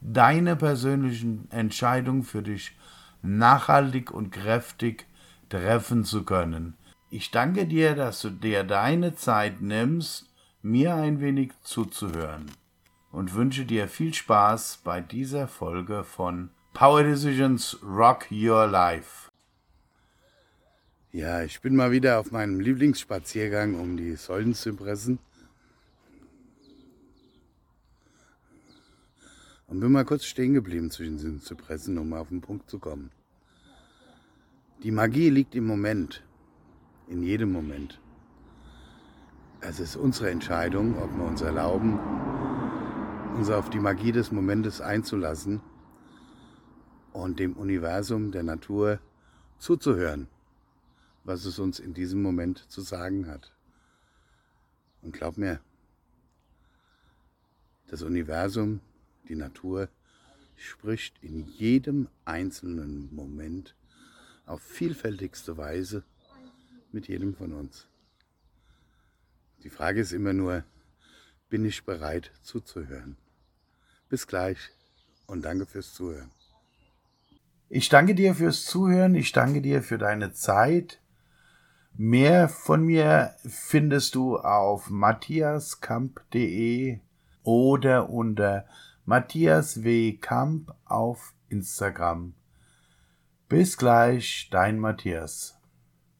deine persönlichen Entscheidungen für dich nachhaltig und kräftig treffen zu können. Ich danke dir, dass du dir deine Zeit nimmst, mir ein wenig zuzuhören und wünsche dir viel Spaß bei dieser Folge von Power Decisions Rock Your Life. Ja, ich bin mal wieder auf meinem Lieblingsspaziergang um die Säulenzypressen. Und bin mal kurz stehen geblieben zwischen den Zypressen, um auf den Punkt zu kommen. Die Magie liegt im Moment, in jedem Moment. Es ist unsere Entscheidung, ob wir uns erlauben, uns auf die Magie des Momentes einzulassen und dem Universum der Natur zuzuhören was es uns in diesem Moment zu sagen hat. Und glaub mir, das Universum, die Natur, spricht in jedem einzelnen Moment auf vielfältigste Weise mit jedem von uns. Die Frage ist immer nur, bin ich bereit zuzuhören? Bis gleich und danke fürs Zuhören. Ich danke dir fürs Zuhören, ich danke dir für deine Zeit, Mehr von mir findest du auf matthiaskamp.de oder unter Matthias W. Kamp auf Instagram. Bis gleich, dein Matthias.